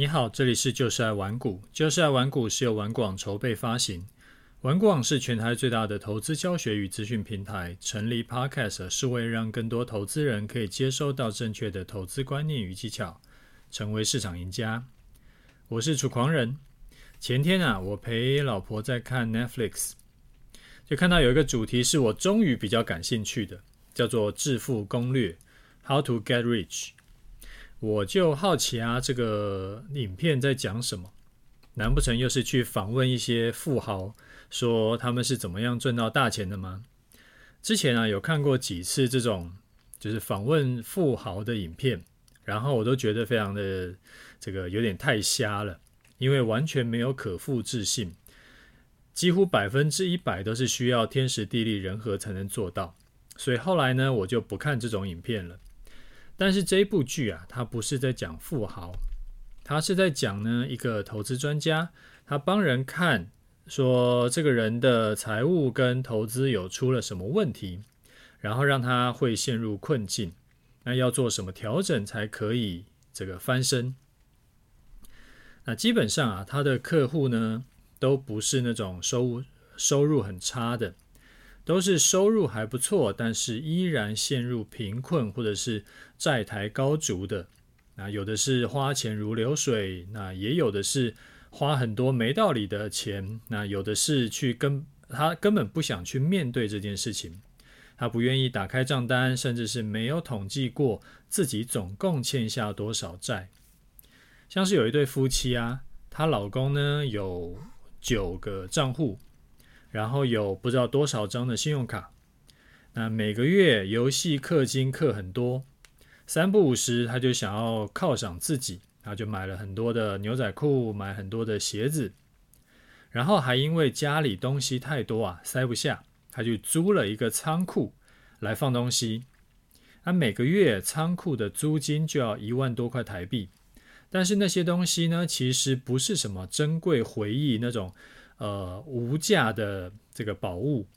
你好，这里是就是爱玩股。就是爱玩股是由玩广筹备发行。玩广是全台最大的投资教学与资讯平台。成立 Podcast 是为了让更多投资人可以接收到正确的投资观念与技巧，成为市场赢家。我是楚狂人。前天啊，我陪老婆在看 Netflix，就看到有一个主题是我终于比较感兴趣的，叫做《致富攻略》（How to Get Rich）。我就好奇啊，这个影片在讲什么？难不成又是去访问一些富豪，说他们是怎么样赚到大钱的吗？之前啊，有看过几次这种就是访问富豪的影片，然后我都觉得非常的这个有点太瞎了，因为完全没有可复制性，几乎百分之一百都是需要天时地利人和才能做到，所以后来呢，我就不看这种影片了。但是这部剧啊，它不是在讲富豪，它是在讲呢一个投资专家，他帮人看说这个人的财务跟投资有出了什么问题，然后让他会陷入困境，那要做什么调整才可以这个翻身？那基本上啊，他的客户呢都不是那种收收入很差的。都是收入还不错，但是依然陷入贫困或者是债台高筑的。那有的是花钱如流水，那也有的是花很多没道理的钱。那有的是去跟他根本不想去面对这件事情，他不愿意打开账单，甚至是没有统计过自己总共欠下多少债。像是有一对夫妻啊，她老公呢有九个账户。然后有不知道多少张的信用卡，那每个月游戏氪金氪很多，三不五时他就想要犒赏自己，他就买了很多的牛仔裤，买很多的鞋子，然后还因为家里东西太多啊，塞不下，他就租了一个仓库来放东西，他每个月仓库的租金就要一万多块台币，但是那些东西呢，其实不是什么珍贵回忆那种。呃，无价的这个宝物，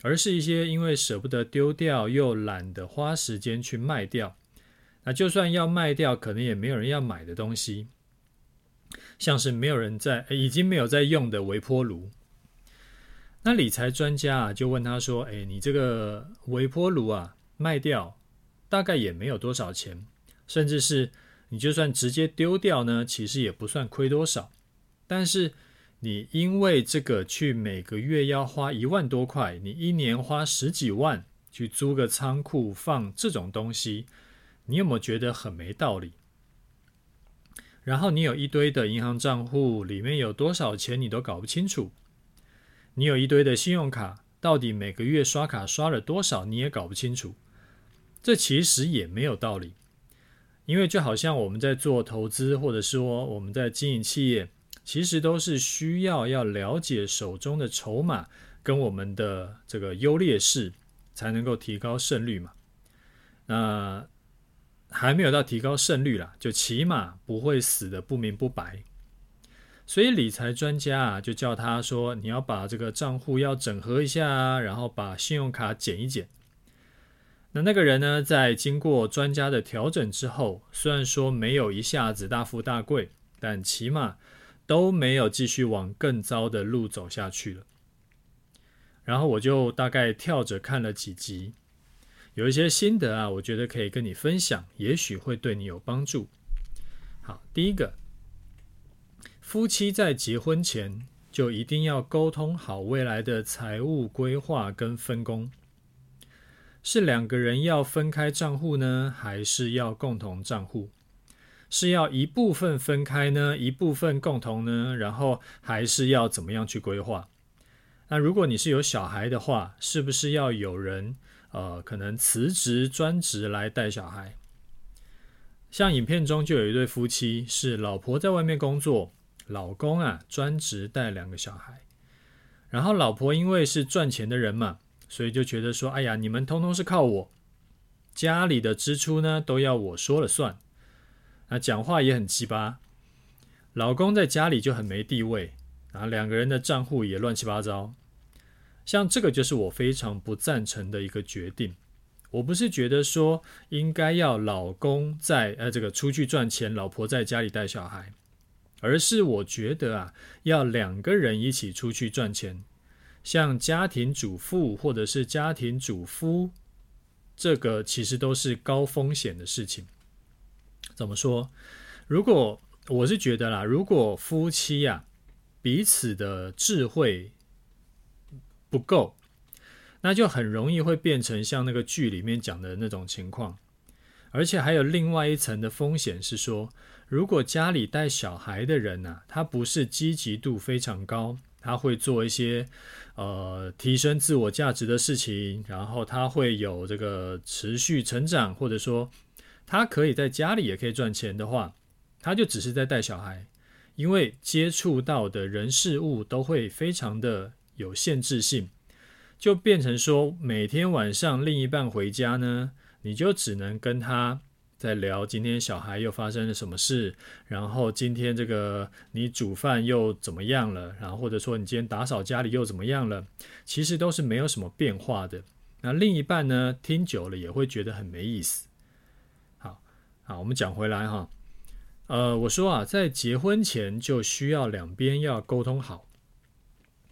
而是一些因为舍不得丢掉又懒得花时间去卖掉，那就算要卖掉，可能也没有人要买的东西，像是没有人在，已经没有在用的微波炉。那理财专家啊，就问他说：“哎，你这个微波炉啊，卖掉大概也没有多少钱，甚至是你就算直接丢掉呢，其实也不算亏多少，但是。”你因为这个去每个月要花一万多块，你一年花十几万去租个仓库放这种东西，你有没有觉得很没道理？然后你有一堆的银行账户，里面有多少钱你都搞不清楚，你有一堆的信用卡，到底每个月刷卡刷了多少你也搞不清楚，这其实也没有道理，因为就好像我们在做投资，或者说我们在经营企业。其实都是需要要了解手中的筹码跟我们的这个优劣势，才能够提高胜率嘛。那还没有到提高胜率啦，就起码不会死得不明不白。所以理财专家啊，就叫他说，你要把这个账户要整合一下啊，然后把信用卡减一减。那那个人呢，在经过专家的调整之后，虽然说没有一下子大富大贵，但起码。都没有继续往更糟的路走下去了。然后我就大概跳着看了几集，有一些心得啊，我觉得可以跟你分享，也许会对你有帮助。好，第一个，夫妻在结婚前就一定要沟通好未来的财务规划跟分工，是两个人要分开账户呢，还是要共同账户？是要一部分分开呢，一部分共同呢，然后还是要怎么样去规划？那如果你是有小孩的话，是不是要有人呃，可能辞职专职来带小孩？像影片中就有一对夫妻，是老婆在外面工作，老公啊专职带两个小孩。然后老婆因为是赚钱的人嘛，所以就觉得说，哎呀，你们通通是靠我，家里的支出呢都要我说了算。那讲话也很奇葩，老公在家里就很没地位，然后两个人的账户也乱七八糟。像这个就是我非常不赞成的一个决定。我不是觉得说应该要老公在呃这个出去赚钱，老婆在家里带小孩，而是我觉得啊，要两个人一起出去赚钱，像家庭主妇或者是家庭主夫，这个其实都是高风险的事情。怎么说？如果我是觉得啦，如果夫妻呀、彼此的智慧不够，那就很容易会变成像那个剧里面讲的那种情况。而且还有另外一层的风险是说，如果家里带小孩的人呐，他不是积极度非常高，他会做一些呃提升自我价值的事情，然后他会有这个持续成长，或者说他可以在家里也可以赚钱的话，他就只是在带小孩，因为接触到的人事物都会非常的有限制性，就变成说每天晚上另一半回家呢，你就只能跟他。在聊今天小孩又发生了什么事，然后今天这个你煮饭又怎么样了，然后或者说你今天打扫家里又怎么样了，其实都是没有什么变化的。那另一半呢，听久了也会觉得很没意思。好，我们讲回来哈，呃，我说啊，在结婚前就需要两边要沟通好，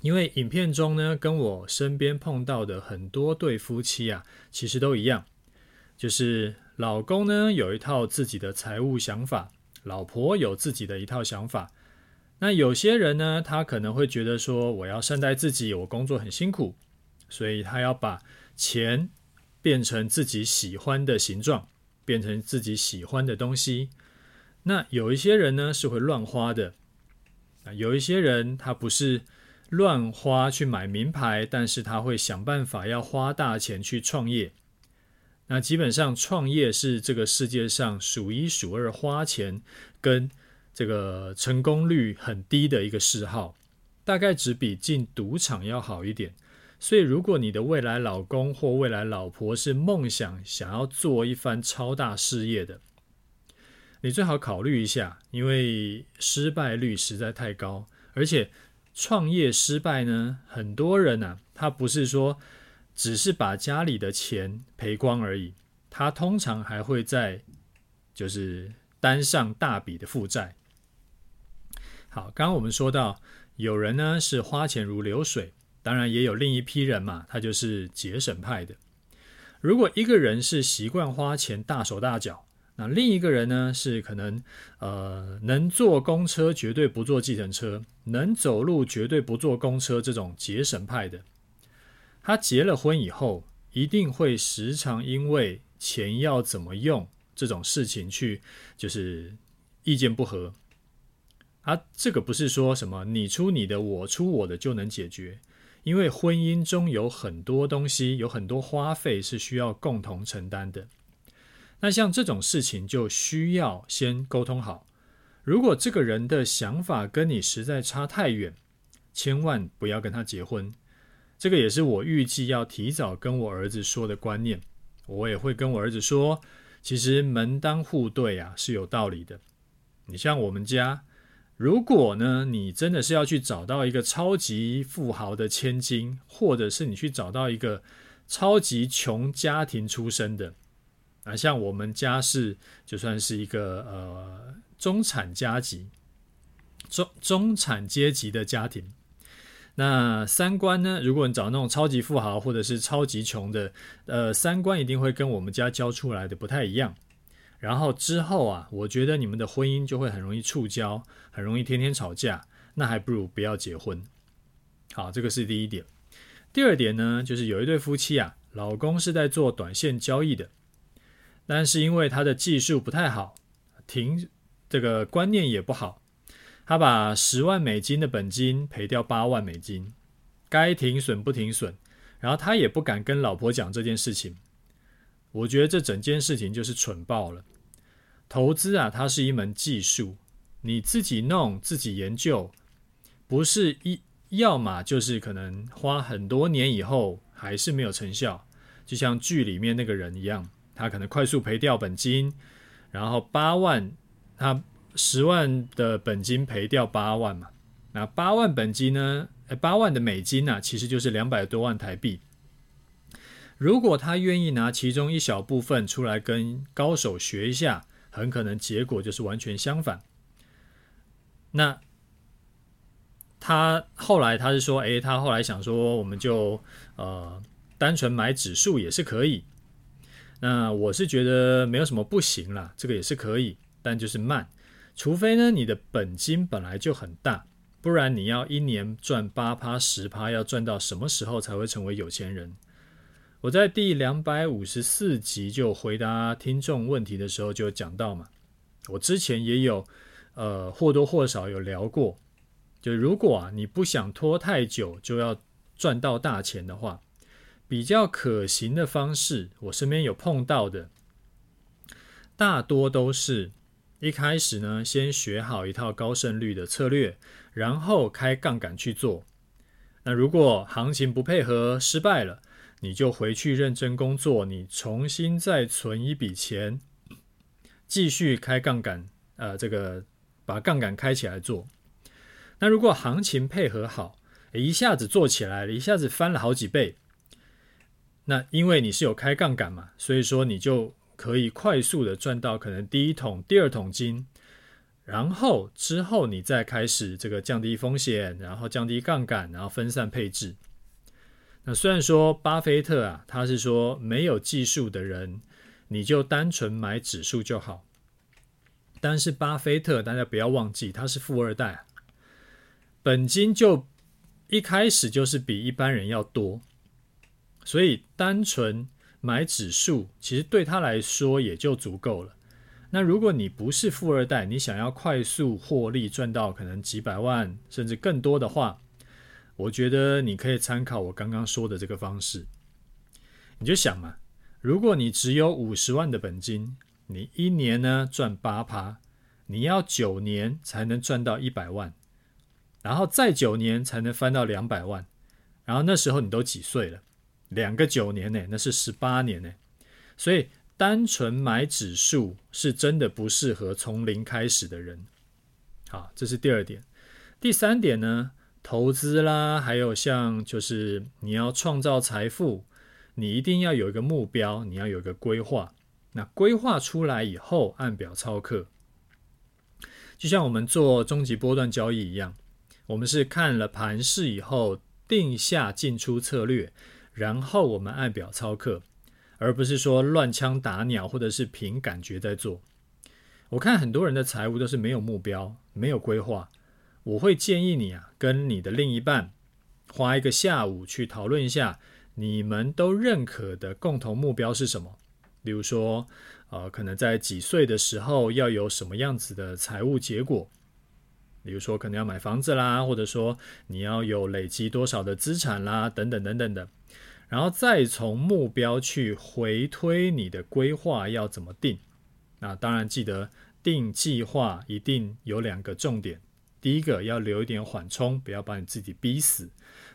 因为影片中呢，跟我身边碰到的很多对夫妻啊，其实都一样，就是。老公呢，有一套自己的财务想法，老婆有自己的一套想法。那有些人呢，他可能会觉得说，我要善待自己，我工作很辛苦，所以他要把钱变成自己喜欢的形状，变成自己喜欢的东西。那有一些人呢，是会乱花的。啊有一些人他不是乱花去买名牌，但是他会想办法要花大钱去创业。那基本上创业是这个世界上数一数二花钱跟这个成功率很低的一个嗜好，大概只比进赌场要好一点。所以，如果你的未来老公或未来老婆是梦想想要做一番超大事业的，你最好考虑一下，因为失败率实在太高，而且创业失败呢，很多人呐、啊，他不是说。只是把家里的钱赔光而已，他通常还会在就是担上大笔的负债。好，刚刚我们说到，有人呢是花钱如流水，当然也有另一批人嘛，他就是节省派的。如果一个人是习惯花钱大手大脚，那另一个人呢是可能呃能坐公车绝对不坐计程车，能走路绝对不坐公车这种节省派的。他结了婚以后，一定会时常因为钱要怎么用这种事情去，就是意见不合。啊，这个不是说什么你出你的，我出我的就能解决，因为婚姻中有很多东西，有很多花费是需要共同承担的。那像这种事情就需要先沟通好。如果这个人的想法跟你实在差太远，千万不要跟他结婚。这个也是我预计要提早跟我儿子说的观念，我也会跟我儿子说，其实门当户对啊是有道理的。你像我们家，如果呢你真的是要去找到一个超级富豪的千金，或者是你去找到一个超级穷家庭出身的，啊，像我们家是就算是一个呃中产阶级，中中产阶级的家庭。那三观呢？如果你找那种超级富豪或者是超级穷的，呃，三观一定会跟我们家教出来的不太一样。然后之后啊，我觉得你们的婚姻就会很容易触礁，很容易天天吵架。那还不如不要结婚。好，这个是第一点。第二点呢，就是有一对夫妻啊，老公是在做短线交易的，但是因为他的技术不太好，停这个观念也不好。他把十万美金的本金赔掉八万美金，该停损不停损，然后他也不敢跟老婆讲这件事情。我觉得这整件事情就是蠢爆了。投资啊，它是一门技术，你自己弄自己研究，不是一要么就是可能花很多年以后还是没有成效，就像剧里面那个人一样，他可能快速赔掉本金，然后八万他。十万的本金赔掉八万嘛，那八万本金呢？诶，八万的美金啊，其实就是两百多万台币。如果他愿意拿其中一小部分出来跟高手学一下，很可能结果就是完全相反。那他后来他是说，诶，他后来想说，我们就呃单纯买指数也是可以。那我是觉得没有什么不行啦，这个也是可以，但就是慢。除非呢，你的本金本来就很大，不然你要一年赚八趴十趴，要赚到什么时候才会成为有钱人？我在第两百五十四集就回答听众问题的时候就讲到嘛，我之前也有呃或多或少有聊过，就如果啊你不想拖太久就要赚到大钱的话，比较可行的方式，我身边有碰到的，大多都是一开始呢先学好一套高胜率的策略，然后开杠杆去做。那如果行情不配合失败了，你就回去认真工作，你重新再存一笔钱，继续开杠杆，呃，这个把杠杆开起来做。那如果行情配合好，一下子做起来了，一下子翻了好几倍，那因为你是有开杠杆嘛，所以说你就可以快速的赚到可能第一桶、第二桶金，然后之后你再开始这个降低风险，然后降低杠杆，然后分散配置。那虽然说巴菲特啊，他是说没有技术的人，你就单纯买指数就好。但是巴菲特大家不要忘记，他是富二代，本金就一开始就是比一般人要多，所以单纯买指数其实对他来说也就足够了。那如果你不是富二代，你想要快速获利赚到可能几百万甚至更多的话，我觉得你可以参考我刚刚说的这个方式，你就想嘛，如果你只有五十万的本金，你一年呢赚八趴，你要九年才能赚到一百万，然后再九年才能翻到两百万，然后那时候你都几岁了？两个九年呢，那是十八年呢，所以单纯买指数是真的不适合从零开始的人。好，这是第二点，第三点呢？投资啦，还有像就是你要创造财富，你一定要有一个目标，你要有一个规划。那规划出来以后，按表操课，就像我们做终极波段交易一样，我们是看了盘势以后定下进出策略，然后我们按表操课，而不是说乱枪打鸟或者是凭感觉在做。我看很多人的财务都是没有目标，没有规划。我会建议你啊，跟你的另一半花一个下午去讨论一下，你们都认可的共同目标是什么？比如说，呃，可能在几岁的时候要有什么样子的财务结果？比如说，可能要买房子啦，或者说你要有累积多少的资产啦，等等等等的。然后再从目标去回推你的规划要怎么定？那当然记得定计划一定有两个重点。第一个要留一点缓冲，不要把你自己逼死。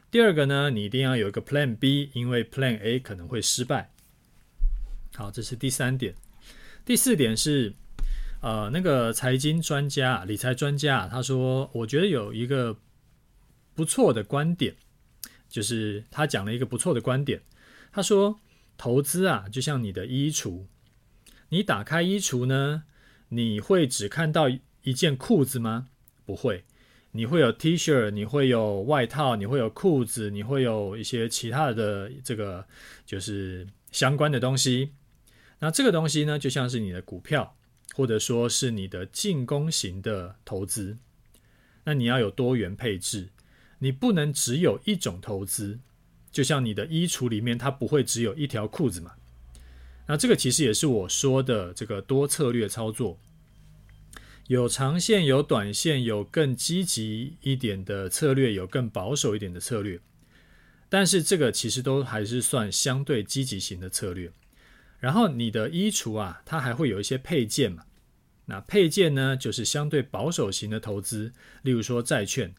第二个呢，你一定要有一个 Plan B，因为 Plan A 可能会失败。好，这是第三点。第四点是，呃，那个财经专家、理财专家，他说，我觉得有一个不错的观点，就是他讲了一个不错的观点。他说，投资啊，就像你的衣橱，你打开衣橱呢，你会只看到一件裤子吗？不会，你会有 T 恤，你会有外套，你会有裤子，你会有一些其他的这个就是相关的东西。那这个东西呢，就像是你的股票，或者说是你的进攻型的投资。那你要有多元配置，你不能只有一种投资。就像你的衣橱里面，它不会只有一条裤子嘛。那这个其实也是我说的这个多策略操作。有长线，有短线，有更积极一点的策略，有更保守一点的策略。但是这个其实都还是算相对积极型的策略。然后你的衣橱啊，它还会有一些配件嘛。那配件呢，就是相对保守型的投资，例如说债券。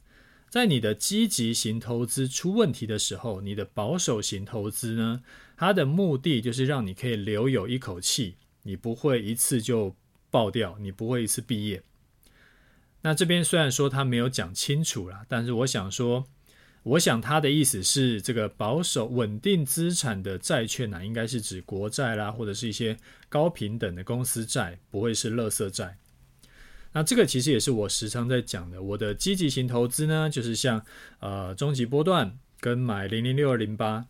在你的积极型投资出问题的时候，你的保守型投资呢，它的目的就是让你可以留有一口气，你不会一次就。爆掉，你不会一次毕业。那这边虽然说他没有讲清楚啦，但是我想说，我想他的意思是，这个保守稳定资产的债券呢、应该是指国债啦，或者是一些高评等的公司债，不会是垃圾债。那这个其实也是我时常在讲的。我的积极型投资呢，就是像呃终极波段跟买零零六二零八；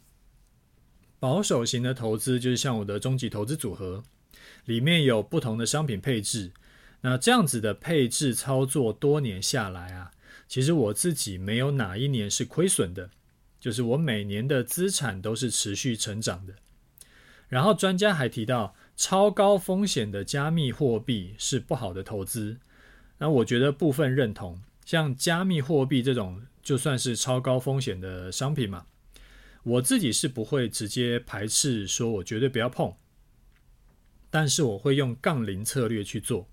保守型的投资就是像我的终极投资组合，里面有不同的商品配置。那这样子的配置操作多年下来啊，其实我自己没有哪一年是亏损的，就是我每年的资产都是持续成长的。然后专家还提到，超高风险的加密货币是不好的投资。那我觉得部分认同，像加密货币这种就算是超高风险的商品嘛，我自己是不会直接排斥说我绝对不要碰，但是我会用杠铃策略去做。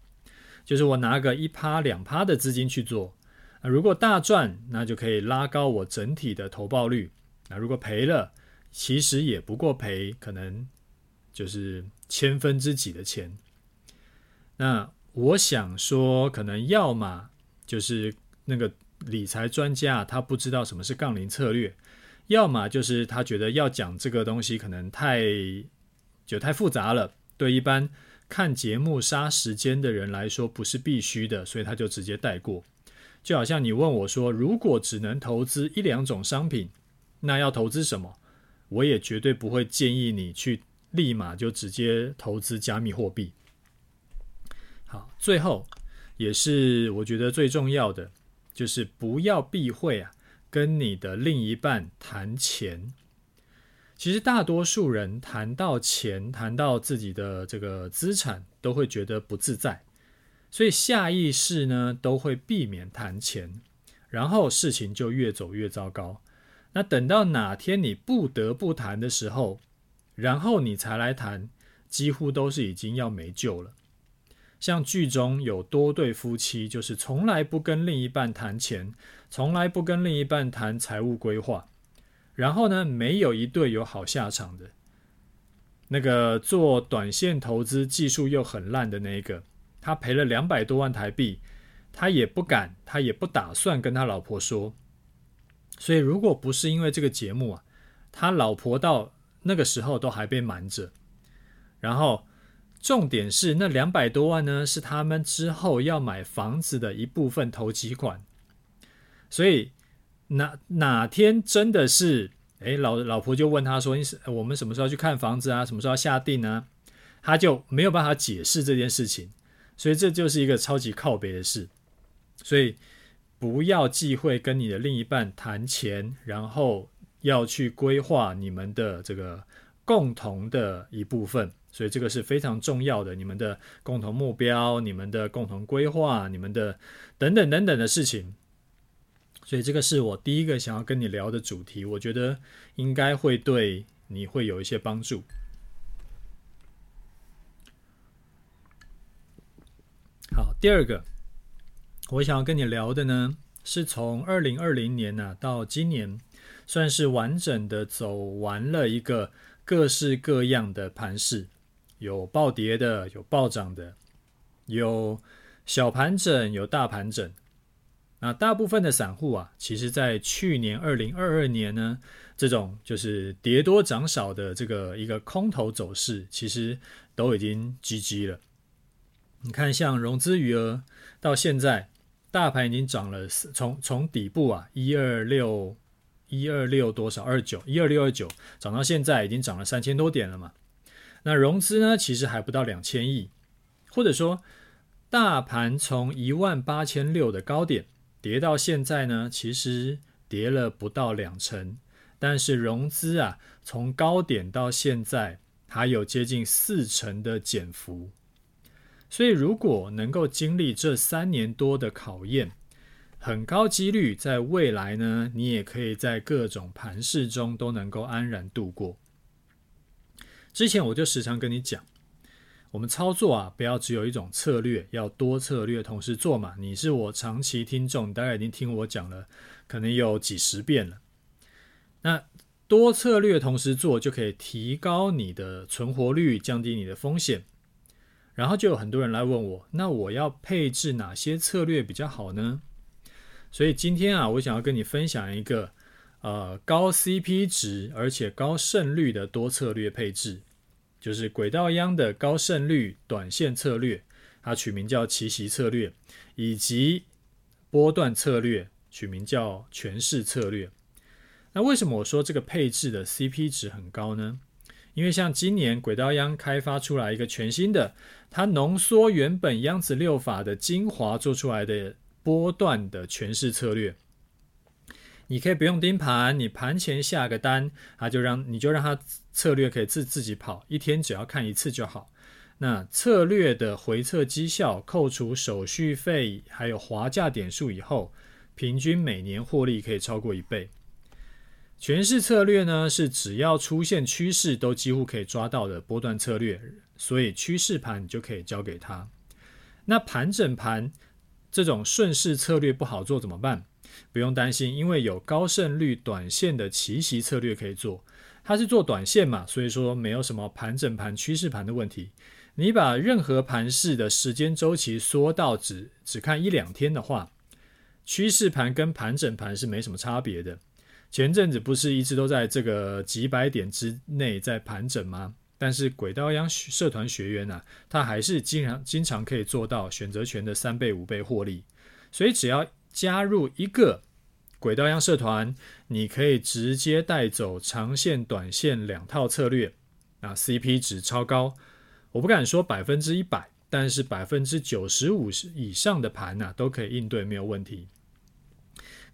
就是我拿个一趴两趴的资金去做，啊，如果大赚，那就可以拉高我整体的投报率。那如果赔了，其实也不过赔，可能就是千分之几的钱。那我想说，可能要么就是那个理财专家他不知道什么是杠铃策略，要么就是他觉得要讲这个东西可能太就太复杂了，对一般。看节目杀时间的人来说不是必须的，所以他就直接带过。就好像你问我说，如果只能投资一两种商品，那要投资什么？我也绝对不会建议你去立马就直接投资加密货币。好，最后也是我觉得最重要的，就是不要避讳啊，跟你的另一半谈钱。其实大多数人谈到钱，谈到自己的这个资产，都会觉得不自在，所以下意识呢都会避免谈钱，然后事情就越走越糟糕。那等到哪天你不得不谈的时候，然后你才来谈，几乎都是已经要没救了。像剧中有多对夫妻，就是从来不跟另一半谈钱，从来不跟另一半谈财务规划。然后呢，没有一对有好下场的。那个做短线投资技术又很烂的那一个，他赔了两百多万台币，他也不敢，他也不打算跟他老婆说。所以，如果不是因为这个节目啊，他老婆到那个时候都还被瞒着。然后，重点是那两百多万呢，是他们之后要买房子的一部分投期款。所以。哪哪天真的是，诶，老老婆就问他说：“你是我们什么时候去看房子啊？什么时候下定呢？”他就没有办法解释这件事情，所以这就是一个超级靠别的事。所以不要忌讳跟你的另一半谈钱，然后要去规划你们的这个共同的一部分。所以这个是非常重要的，你们的共同目标、你们的共同规划、你们的等等等等的事情。所以这个是我第一个想要跟你聊的主题，我觉得应该会对你会有一些帮助。好，第二个我想要跟你聊的呢，是从二零二零年啊到今年，算是完整的走完了一个各式各样的盘势，有暴跌的，有暴涨的，有小盘整，有大盘整。那大部分的散户啊，其实在去年二零二二年呢，这种就是跌多涨少的这个一个空头走势，其实都已经 GG 了。你看，像融资余额到现在，大盘已经涨了，从从底部啊一二六一二六多少二九一二六二九涨到现在已经涨了三千多点了嘛。那融资呢，其实还不到两千亿，或者说大盘从一万八千六的高点。跌到现在呢，其实跌了不到两成，但是融资啊，从高点到现在还有接近四成的减幅。所以，如果能够经历这三年多的考验，很高几率在未来呢，你也可以在各种盘势中都能够安然度过。之前我就时常跟你讲。我们操作啊，不要只有一种策略，要多策略同时做嘛。你是我长期听众，大概已经听我讲了，可能有几十遍了。那多策略同时做，就可以提高你的存活率，降低你的风险。然后就有很多人来问我，那我要配置哪些策略比较好呢？所以今天啊，我想要跟你分享一个呃高 CP 值而且高胜率的多策略配置。就是轨道央的高胜率短线策略，它取名叫奇袭策略，以及波段策略取名叫权势策略。那为什么我说这个配置的 CP 值很高呢？因为像今年轨道央开发出来一个全新的，它浓缩原本央子六法的精华做出来的波段的权势策略。你可以不用盯盘，你盘前下个单，它就让你就让它策略可以自自己跑，一天只要看一次就好。那策略的回测绩效，扣除手续费还有滑价点数以后，平均每年获利可以超过一倍。权势策略呢，是只要出现趋势都几乎可以抓到的波段策略，所以趋势盘你就可以交给他。那盘整盘这种顺势策略不好做怎么办？不用担心，因为有高胜率短线的奇袭策略可以做。它是做短线嘛，所以说没有什么盘整盘、趋势盘的问题。你把任何盘势的时间周期缩到只只看一两天的话，趋势盘跟盘整盘是没什么差别的。前阵子不是一直都在这个几百点之内在盘整吗？但是轨道央社团学员啊，他还是经常经常可以做到选择权的三倍五倍获利。所以只要加入一个轨道央社团，你可以直接带走长线、短线两套策略，啊，CP 值超高。我不敢说百分之一百，但是百分之九十五以上的盘呐，都可以应对没有问题。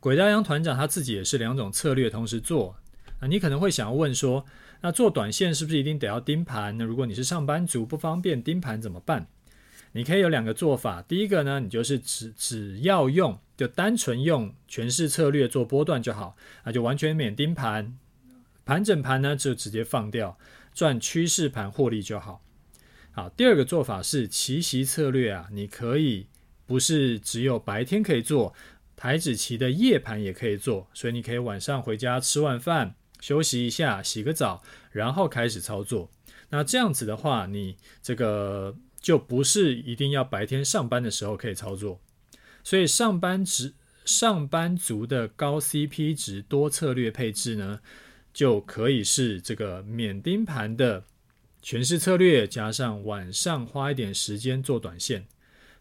轨道央团长他自己也是两种策略同时做啊，你可能会想要问说，那做短线是不是一定得要盯盘？那如果你是上班族不方便盯盘怎么办？你可以有两个做法，第一个呢，你就是只只要用就单纯用权势策略做波段就好，那就完全免盯盘，盘整盘呢就直接放掉，赚趋势盘获利就好。好，第二个做法是奇袭策略啊，你可以不是只有白天可以做。台指期的夜盘也可以做，所以你可以晚上回家吃完饭休息一下，洗个澡，然后开始操作。那这样子的话，你这个就不是一定要白天上班的时候可以操作。所以上班值上班族的高 CP 值多策略配置呢，就可以是这个免盯盘的全势策略，加上晚上花一点时间做短线。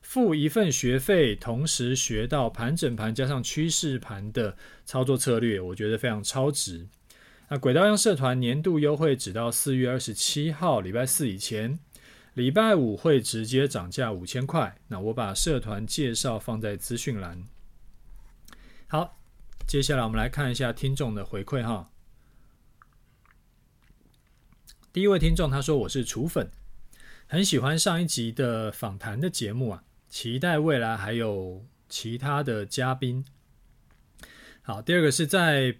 付一份学费，同时学到盘整盘加上趋势盘的操作策略，我觉得非常超值。那轨道央社团年度优惠只到四月二十七号，礼拜四以前，礼拜五会直接涨价五千块。那我把社团介绍放在资讯栏。好，接下来我们来看一下听众的回馈哈。第一位听众他说：“我是厨粉，很喜欢上一集的访谈的节目啊。”期待未来还有其他的嘉宾。好，第二个是在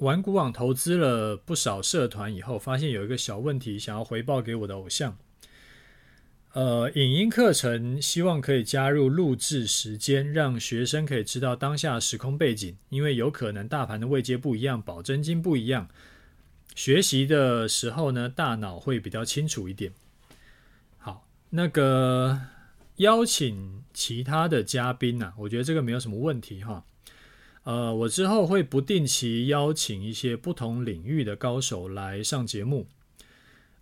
玩股网投资了不少社团以后，发现有一个小问题，想要回报给我的偶像。呃，影音课程希望可以加入录制时间，让学生可以知道当下时空背景，因为有可能大盘的位阶不一样，保证金不一样，学习的时候呢，大脑会比较清楚一点。好，那个。邀请其他的嘉宾呐、我觉得这个没有什么问题哈。呃，我之后会不定期邀请一些不同领域的高手来上节目。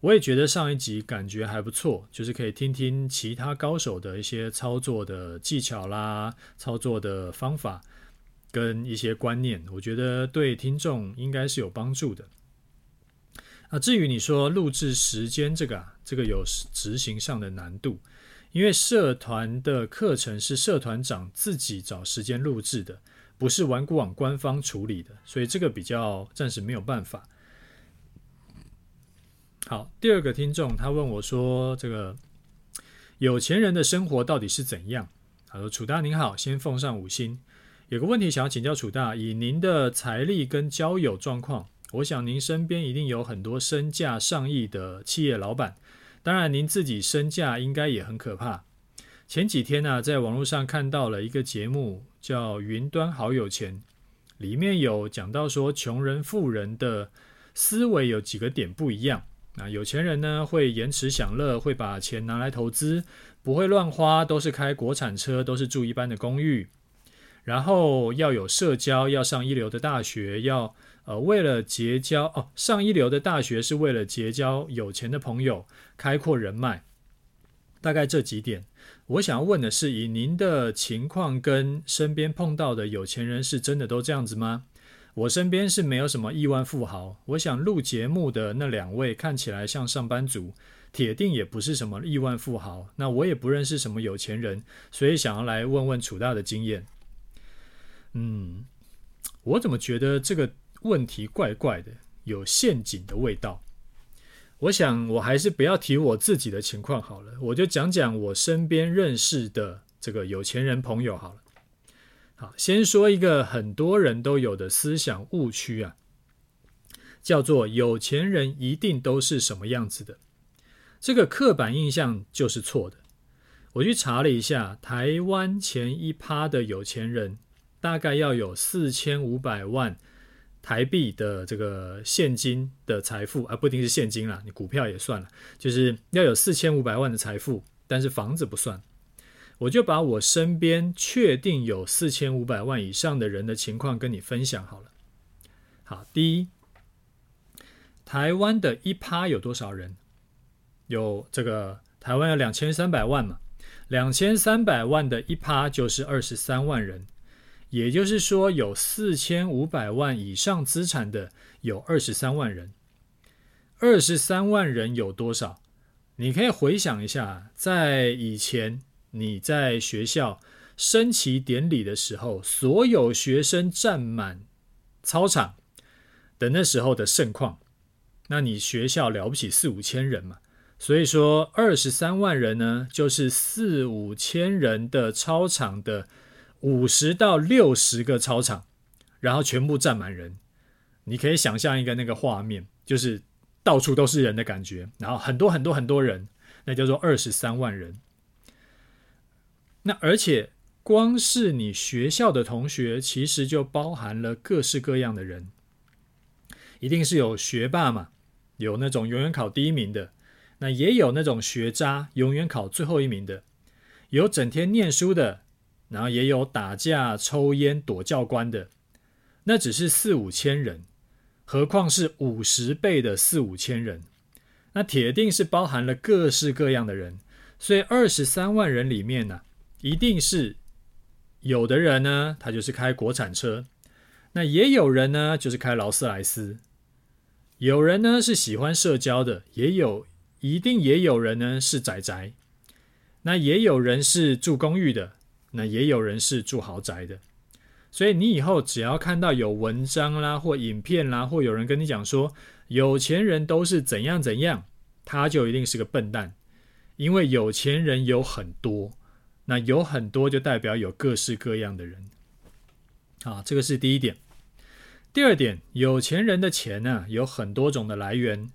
我也觉得上一集感觉还不错，就是可以听听其他高手的一些操作的技巧啦、操作的方法跟一些观念，我觉得对听众应该是有帮助的。啊，至于你说录制时间这个啊，这个有执行上的难度。因为社团的课程是社团长自己找时间录制的，不是玩股网官方处理的，所以这个比较暂时没有办法。好，第二个听众他问我说：“这个有钱人的生活到底是怎样？”他说：“楚大您好，先奉上五星。有个问题想要请教楚大，以您的财力跟交友状况，我想您身边一定有很多身价上亿的企业老板。”当然，您自己身价应该也很可怕。前几天呢、在网络上看到了一个节目，叫《云端好有钱》，里面有讲到说，穷人、富人的思维有几个点不一样。那有钱人呢，会延迟享乐，会把钱拿来投资，不会乱花，都是开国产车，都是住一般的公寓。然后要有社交，要上一流的大学，要。呃，为了结交哦，上一流的大学是为了结交有钱的朋友，开阔人脉，大概这几点。我想要问的是，以您的情况跟身边碰到的有钱人，是真的都这样子吗？我身边是没有什么亿万富豪。我想录节目的那两位看起来像上班族，铁定也不是什么亿万富豪。那我也不认识什么有钱人，所以想要来问问楚大的经验。嗯，我怎么觉得这个问题怪怪的，有陷阱的味道？我想我还是不要提我自己的情况好了，我就讲讲我身边认识的这个有钱人朋友好了。好，先说一个很多人都有的思想误区啊，叫做有钱人一定都是什么样子的。这个刻板印象就是错的。我去查了一下，台湾前一趴的有钱人大概要有四千五百万台币的这个现金的财富，而不一定是现金啦，你股票也算了，就是要有四千五百万的财富，但是房子不算。我就把我身边确定有四千五百万以上的人的情况跟你分享好了。好，第一，台湾的一趴有多少人？有这个台湾有两千三百万嘛，两千三百万的一趴就是二十三万人，也就是说有四千五百万以上资产的有二十三万人。二十三万人有多少？你可以回想一下，在以前。你在学校升旗典礼的时候，所有学生站满操场的那时候的盛况，那你学校了不起四五千人嘛？所以说二十三万人呢，就是四五千人的操场的五十到六十个操场，然后全部站满人。你可以想象一个那个画面，就是到处都是人的感觉，然后很多很多很多人，那叫做二十三万人。那而且，光是你学校的同学，其实就包含了各式各样的人，一定是有学霸嘛，有那种永远考第一名的，那也有那种学渣，永远考最后一名的，有整天念书的，然后也有打架、抽烟、躲教官的，那只是四五千人，何况是五十倍的四五千人，那铁定是包含了各式各样的人，所以二十三万人里面呢、一定是有的人呢，他就是开国产车；那也有人呢，就是开劳斯莱斯。有人呢是喜欢社交的，也有一定也有人呢是宅宅。那也有人是住公寓的，那也有人是住豪宅的。所以你以后只要看到有文章啦，或影片啦，或有人跟你讲说有钱人都是怎样怎样，他就一定是个笨蛋，因为有钱人有很多。那有很多就代表有各式各样的人，啊，这个是第一点。第二点，有钱人的钱呢，有很多种的来源。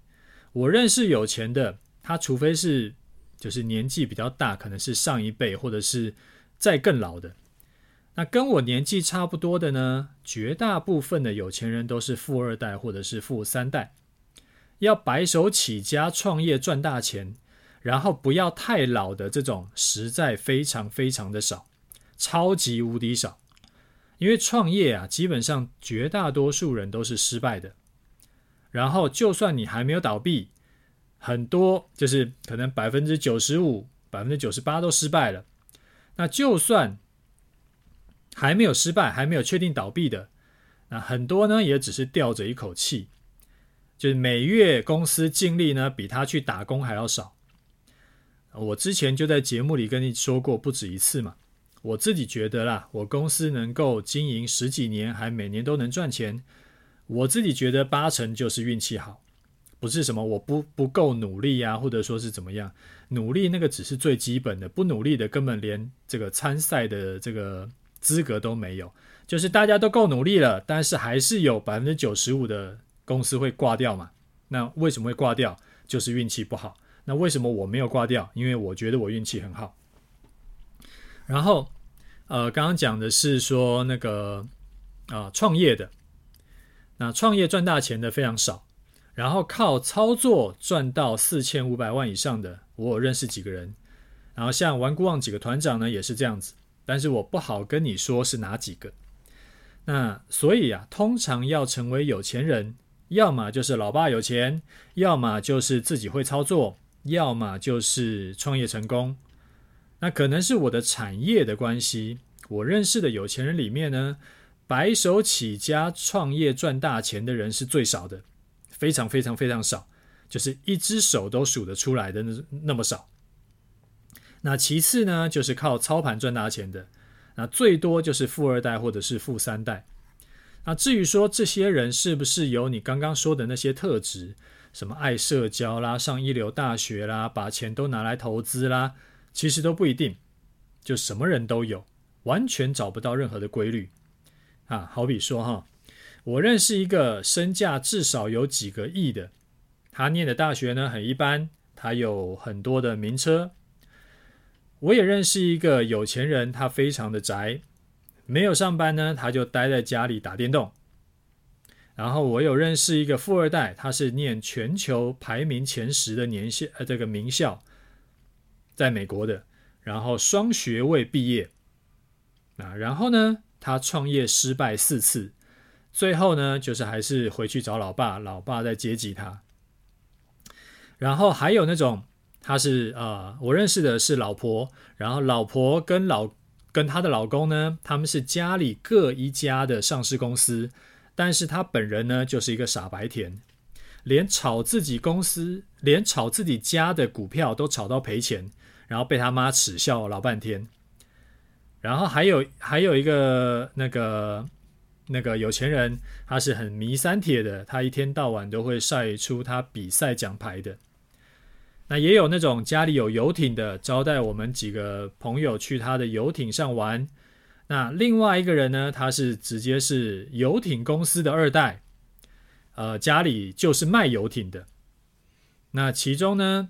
我认识有钱的，他除非是就是年纪比较大，可能是上一辈或者是再更老的。那跟我年纪差不多的呢，绝大部分的有钱人都是富二代或者是富三代，要白手起家创业赚大钱。然后不要太老的这种实在非常非常的少，超级无敌少。因为创业啊，基本上绝大多数人都是失败的。然后就算你还没有倒闭，很多就是可能百分之九十五、百分之九十八都失败了。那就算还没有失败、还没有确定倒闭的，那很多呢也只是吊着一口气，就是每月公司净利呢比他去打工还要少。我之前就在节目里跟你说过不止一次嘛，我自己觉得啦，我公司能够经营十几年，还每年都能赚钱，我自己觉得八成就是运气好，不是什么我不不够努力呀，或者说是怎么样，努力那个只是最基本的，不努力的根本连这个参赛的这个资格都没有，就是大家都够努力了，但是还是有百分之九十五的公司会挂掉嘛，那为什么会挂掉？就是运气不好。那为什么我没有挂掉？因为我觉得我运气很好。然后，呃，刚刚讲的是说那个啊、创业的，那创业赚大钱的非常少，然后靠操作赚到四千五百万以上的，我认识几个人。然后像玩股网几个团长呢，也是这样子，但是我不好跟你说是哪几个。那所以啊，通常要成为有钱人，要么就是老爸有钱，要么就是自己会操作。要么就是创业成功，那可能是我的产业的关系，我认识的有钱人里面呢，白手起家创业赚大钱的人是最少的，非常非常非常少，就是一只手都数得出来的那那么少。那其次呢，就是靠操盘赚大钱的，那最多就是富二代或者是富三代。那至于说这些人是不是有你刚刚说的那些特质，什么爱社交啦、上一流大学啦、把钱都拿来投资啦，其实都不一定，就什么人都有，完全找不到任何的规律啊。好比说哈，我认识一个身价至少有几个亿的，他念的大学呢很一般，他有很多的名车。我也认识一个有钱人，他非常的宅，没有上班呢，他就待在家里打电动。然后我有认识一个富二代，他是念全球排名前十的年校，呃，这个名校，在美国的，然后双学位毕业。啊，然后呢，他创业失败四次，最后呢，就是还是回去找老爸，老爸在接济他。然后还有那种。他是呃，我认识的是老婆，然后老婆跟老跟她的老公呢，他们是家里各一家的上市公司，但是他本人呢就是一个傻白甜，连炒自己公司，连炒自己家的股票都炒到赔钱，然后被他妈耻笑老半天。然后还有还有一个那个那个有钱人，他是很迷三铁的，他一天到晚都会晒出他比赛奖牌的。那也有那种家里有游艇的，招待我们几个朋友去他的游艇上玩。那另外一个人呢，他是直接是游艇公司的二代，呃，家里就是卖游艇的。那其中呢，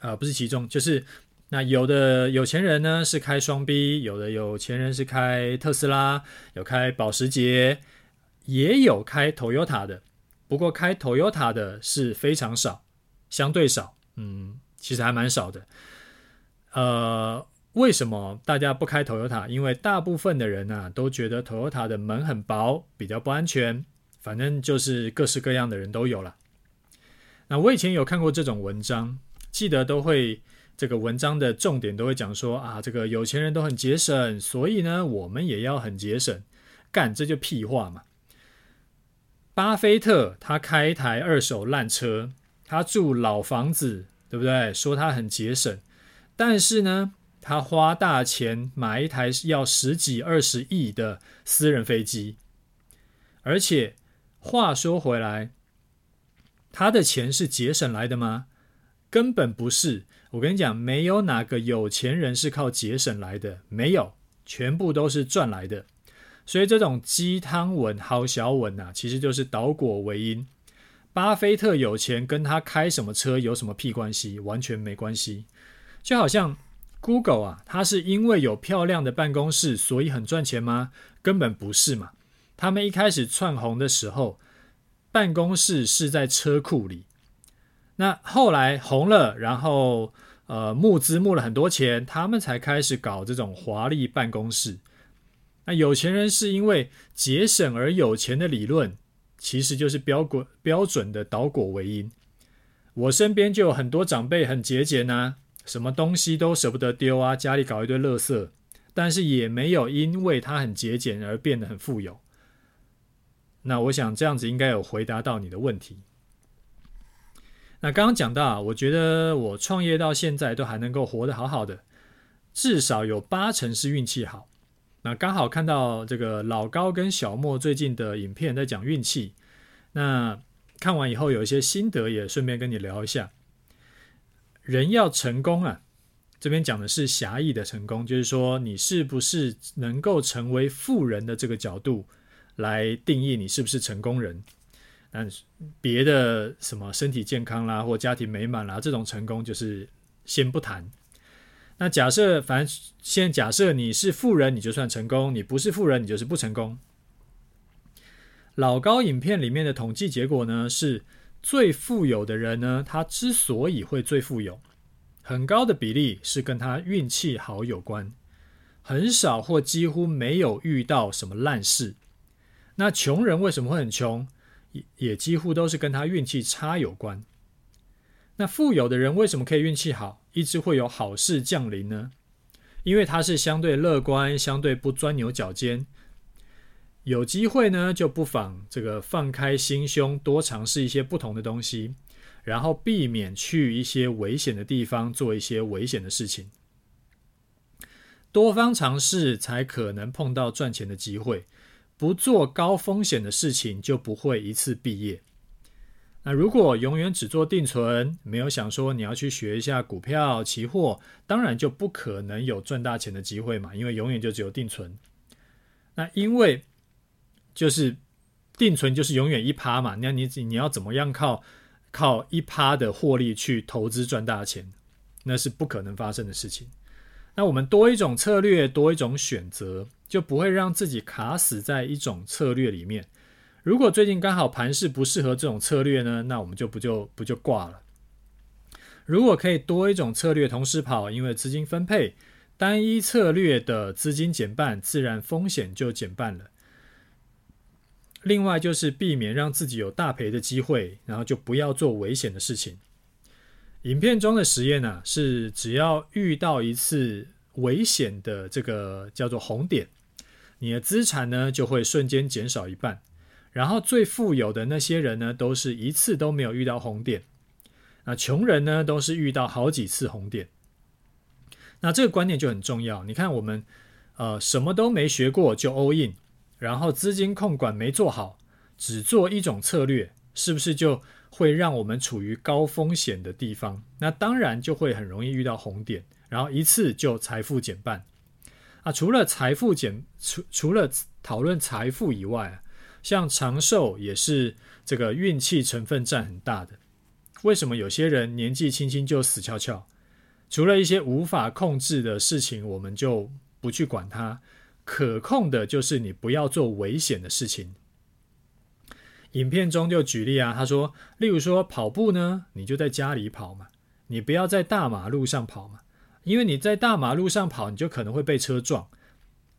呃，不是其中，就是那有的有钱人呢是开双 B，有的有钱人是开特斯拉，有开保时捷，也有开 Toyota 的。不过开 Toyota 的是非常少，相对少。嗯，其实还蛮少的。呃，为什么大家不开 Toyota？因为大部分的人啊都觉得 Toyota 的门很薄，比较不安全。反正就是各式各样的人都有了。那我以前有看过这种文章，记得都会这个文章的重点都会讲说啊，这个有钱人都很节省，所以呢，我们也要很节省。干，这就屁话嘛！巴菲特他开一台二手烂车。他住老房子，对不对？说他很节省，但是呢，他花大钱买一台要十几二十亿的私人飞机，而且话说回来，他的钱是节省来的吗？根本不是。我跟你讲，没有哪个有钱人是靠节省来的，没有，全部都是赚来的。所以这种鸡汤文、好小文啊，其实就是倒果为因。巴菲特有钱跟他开什么车有什么屁关系？完全没关系。就好像 Google 啊，它是因为有漂亮的办公室，所以很赚钱吗？根本不是嘛。他们一开始窜红的时候，办公室是在车库里。那后来红了，然后呃募资募了很多钱，他们才开始搞这种华丽办公室。那有钱人是因为节省而有钱的理论。其实就是标准标准的倒果为因。我身边就有很多长辈很节俭呐，什么东西都舍不得丢啊，家里搞一堆垃圾，但是也没有因为他很节俭而变得很富有。那我想这样子应该有回答到你的问题。那刚刚讲到啊，我觉得我创业到现在都还能够活得好好的，至少有八成是运气好。那刚好看到这个老高跟小莫最近的影片在讲运气，那看完以后有一些心得，也顺便跟你聊一下。人要成功啊，这边讲的是狭义的成功，就是说你是不是能够成为富人的这个角度来定义你是不是成功人。那别的什么身体健康啦或家庭美满啦这种成功，就是先不谈。那假设，反正现在假设你是富人，你就算成功；你不是富人，你就是不成功。老高影片里面的统计结果呢，是最富有的人呢，他之所以会最富有，很高的比例是跟他运气好有关，很少或几乎没有遇到什么烂事。那穷人为什么会很穷？也也几乎都是跟他运气差有关。那富有的人为什么可以运气好，一直会有好事降临呢？因为他是相对乐观，相对不钻牛角尖。有机会呢，就不妨这个放开心胸，多尝试一些不同的东西，然后避免去一些危险的地方做一些危险的事情。多方尝试才可能碰到赚钱的机会，不做高风险的事情就不会一次毕业。那如果永远只做定存，没有想说你要去学一下股票、期货，当然就不可能有赚大钱的机会嘛，因为永远就只有定存。那因为就是定存就是永远一趴嘛，那你你要怎么样靠靠一趴的获利去投资赚大钱，那是不可能发生的事情。那我们多一种策略，多一种选择，就不会让自己卡死在一种策略里面。如果最近刚好盘势不适合这种策略呢，那我们就不就不就挂了。如果可以多一种策略同时跑，因为资金分配，单一策略的资金减半，自然风险就减半了。另外就是避免让自己有大赔的机会，然后就不要做危险的事情。影片中的实验呢，是只要遇到一次危险的这个叫做红点，你的资产呢就会瞬间减少一半。然后最富有的那些人呢，都是一次都没有遇到红点。那穷人呢，都是遇到好几次红点。那这个观念就很重要。你看我们，呃，什么都没学过就 all in，然后资金控管没做好，只做一种策略，是不是就会让我们处于高风险的地方？那当然就会很容易遇到红点，然后一次就财富减半。啊，除了财富减，除除了讨论财富以外。像长寿也是这个运气成分占很大的。为什么有些人年纪轻轻就死翘翘？除了一些无法控制的事情，我们就不去管它。可控的就是你不要做危险的事情。影片中就举例啊，他说，例如说跑步呢，你就在家里跑嘛，你不要在大马路上跑嘛，因为你在大马路上跑，你就可能会被车撞。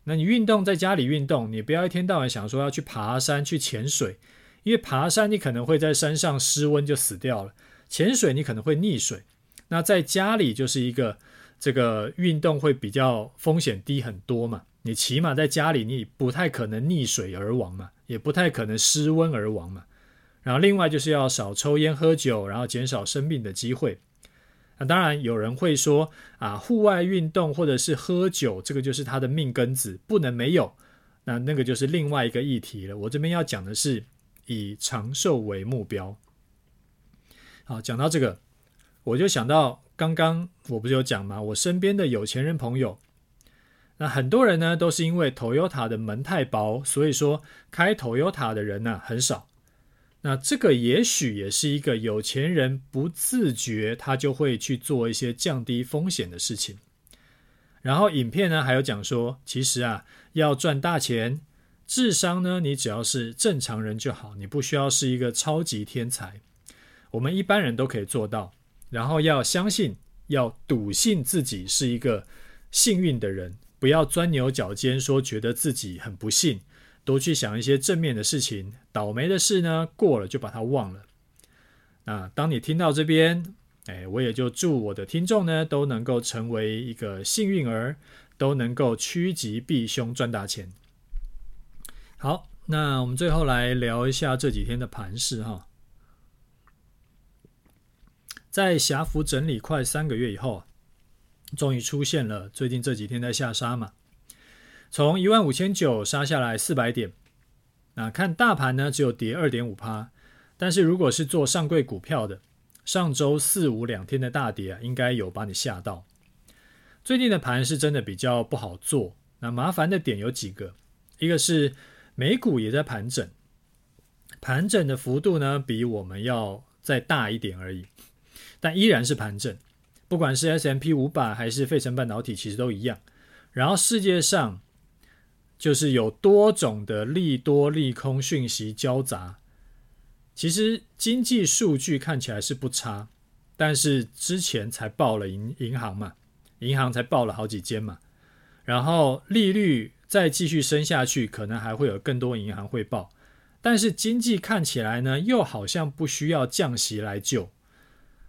那你运动在家里运动，你不要一天到晚想说要去爬山、去潜水，因为爬山你可能会在山上失温就死掉了，潜水你可能会溺水。那在家里就是一个这个运动会比较风险低很多嘛，你起码在家里你不太可能溺水而亡嘛，也不太可能失温而亡嘛。然后另外就是要少抽烟喝酒，然后减少生病的机会。那当然有人会说啊，户外运动或者是喝酒，这个就是他的命根子，不能没有。那那个就是另外一个议题了。我这边要讲的是以长寿为目标。好，讲到这个，我就想到刚刚我不是有讲吗？我身边的有钱人朋友，那很多人呢都是因为 Toyota 的门太薄，所以说开 Toyota 的人呢很少。那这个也许也是一个有钱人不自觉，他就会去做一些降低风险的事情。然后影片呢还有讲说，其实啊要赚大钱，智商呢你只要是正常人就好，你不需要是一个超级天才，我们一般人都可以做到。然后要相信，要笃信自己是一个幸运的人，不要钻牛角尖，说觉得自己很不幸。多去想一些正面的事情，倒霉的事呢，过了就把它忘了。那当你听到这边，哎，我也就祝我的听众呢都能够成为一个幸运儿，都能够趋吉避凶，赚大钱。好，那我们最后来聊一下这几天的盘势哈。在狭幅整理快三个月以后，终于出现了最近这几天在下杀嘛。从一万五千九杀下来四百点，那看大盘呢，只有跌二点五趴，但是如果是做上柜股票的，上周四五两天的大跌啊，应该有把你吓到。最近的盘是真的比较不好做，那麻烦的点有几个，一个是美股也在盘整，盘整的幅度呢比我们要再大一点而已，但依然是盘整，不管是 S M P 五百还是费城半导体，其实都一样。然后世界上。就是有多种的利多利空讯息交杂，其实经济数据看起来是不差，但是之前才爆了银银行嘛，银行才爆了好几间嘛，然后利率再继续升下去，可能还会有更多银行会爆，但是经济看起来呢，又好像不需要降息来救，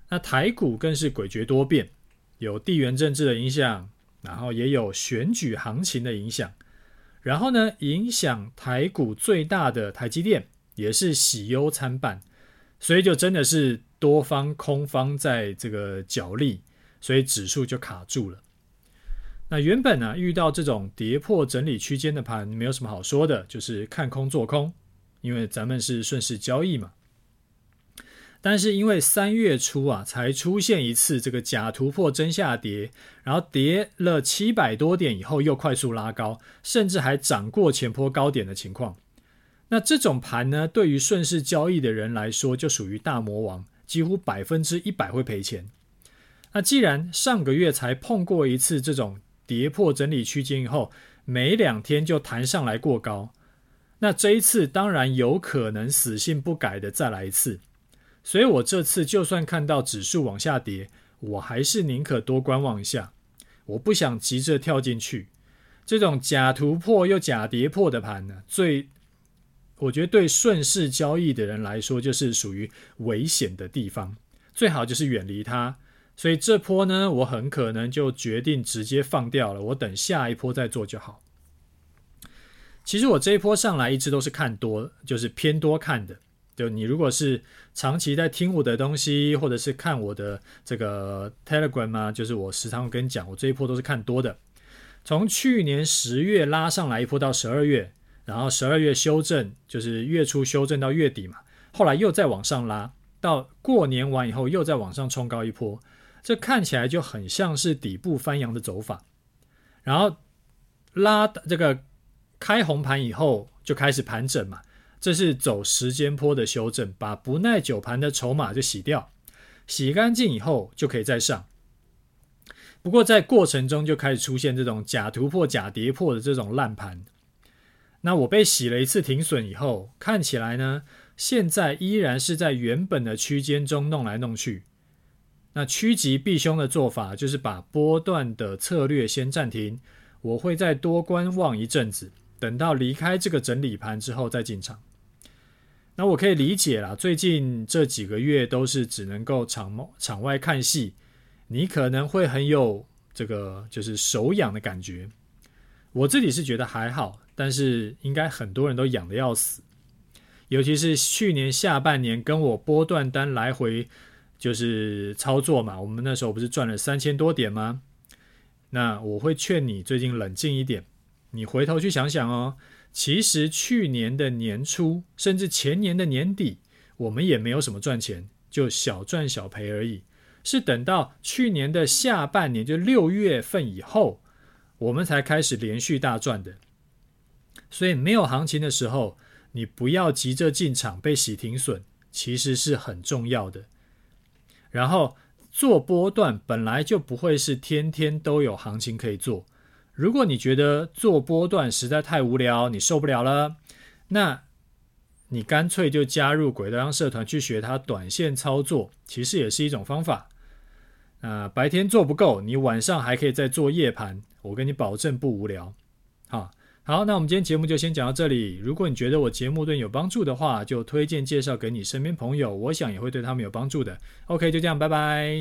那台股更是诡谲多变，有地缘政治的影响，然后也有选举行情的影响。然后呢，影响台股最大的台积电也是喜忧参半，所以就真的是多方空方在这个角力，所以指数就卡住了。那原本呢、遇到这种跌破整理区间的盘，没有什么好说的，就是看空做空，因为咱们是顺势交易嘛。但是因为三月初啊，才出现一次这个假突破真下跌，然后跌了七百多点以后又快速拉高，甚至还涨过前波高点的情况。那这种盘呢，对于顺势交易的人来说，就属于大魔王，几乎百分之一百会赔钱。那既然上个月才碰过一次这种跌破整理区间以后，没两天就弹上来过高，那这一次当然有可能死性不改的再来一次。所以我这次就算看到指数往下跌，我还是宁可多观望一下。我不想急着跳进去。这种假突破又假跌破的盘呢，最我觉得对顺势交易的人来说，就是属于危险的地方，最好就是远离它。所以这波呢，我很可能就决定直接放掉了，我等下一波再做就好。其实我这一波上来一直都是看多，就是偏多看的。就你如果是长期在听我的东西，或者是看我的这个 Telegram 嘛，就是我时常会跟你讲，我这一波都是看多的。从去年十月拉上来一波到十二月，然后十二月修正，就是月初修正到月底嘛，后来又再往上拉，到过年完以后又再往上冲高一波，这看起来就很像是底部翻扬的走法。然后拉这个开红盘以后就开始盘整嘛。这是走时间坡的修正，把不耐久盘的筹码就洗掉，洗干净以后就可以再上。不过在过程中就开始出现这种假突破、假跌破的这种烂盘。那我被洗了一次停损以后，看起来呢，现在依然是在原本的区间中弄来弄去。那趋吉避凶的做法就是把波段的策略先暂停，我会再多观望一阵子，等到离开这个整理盘之后再进场。那我可以理解啦，最近这几个月都是只能够场场外看戏，你可能会很有这个就是手痒的感觉。我自己是觉得还好，但是应该很多人都痒得要死，尤其是去年下半年跟我波段单来回就是操作嘛，我们那时候不是赚了三千多点吗？那我会劝你最近冷静一点，你回头去想想哦。其实去年的年初，甚至前年的年底，我们也没有什么赚钱，就小赚小赔而已。是等到去年的下半年，就六月份以后，我们才开始连续大赚的。所以没有行情的时候，你不要急着进场被洗停损，其实是很重要的。然后做波段本来就不会是天天都有行情可以做。如果你觉得做波段实在太无聊，你受不了了，那你干脆就加入诡道社团去学它短线操作，其实也是一种方法。呃，白天做不够，你晚上还可以再做夜盘，我跟你保证不无聊。好，好，那我们今天节目就先讲到这里。如果你觉得我节目对你有帮助的话，就推荐介绍给你身边朋友，我想也会对他们有帮助的。OK，就这样，拜拜。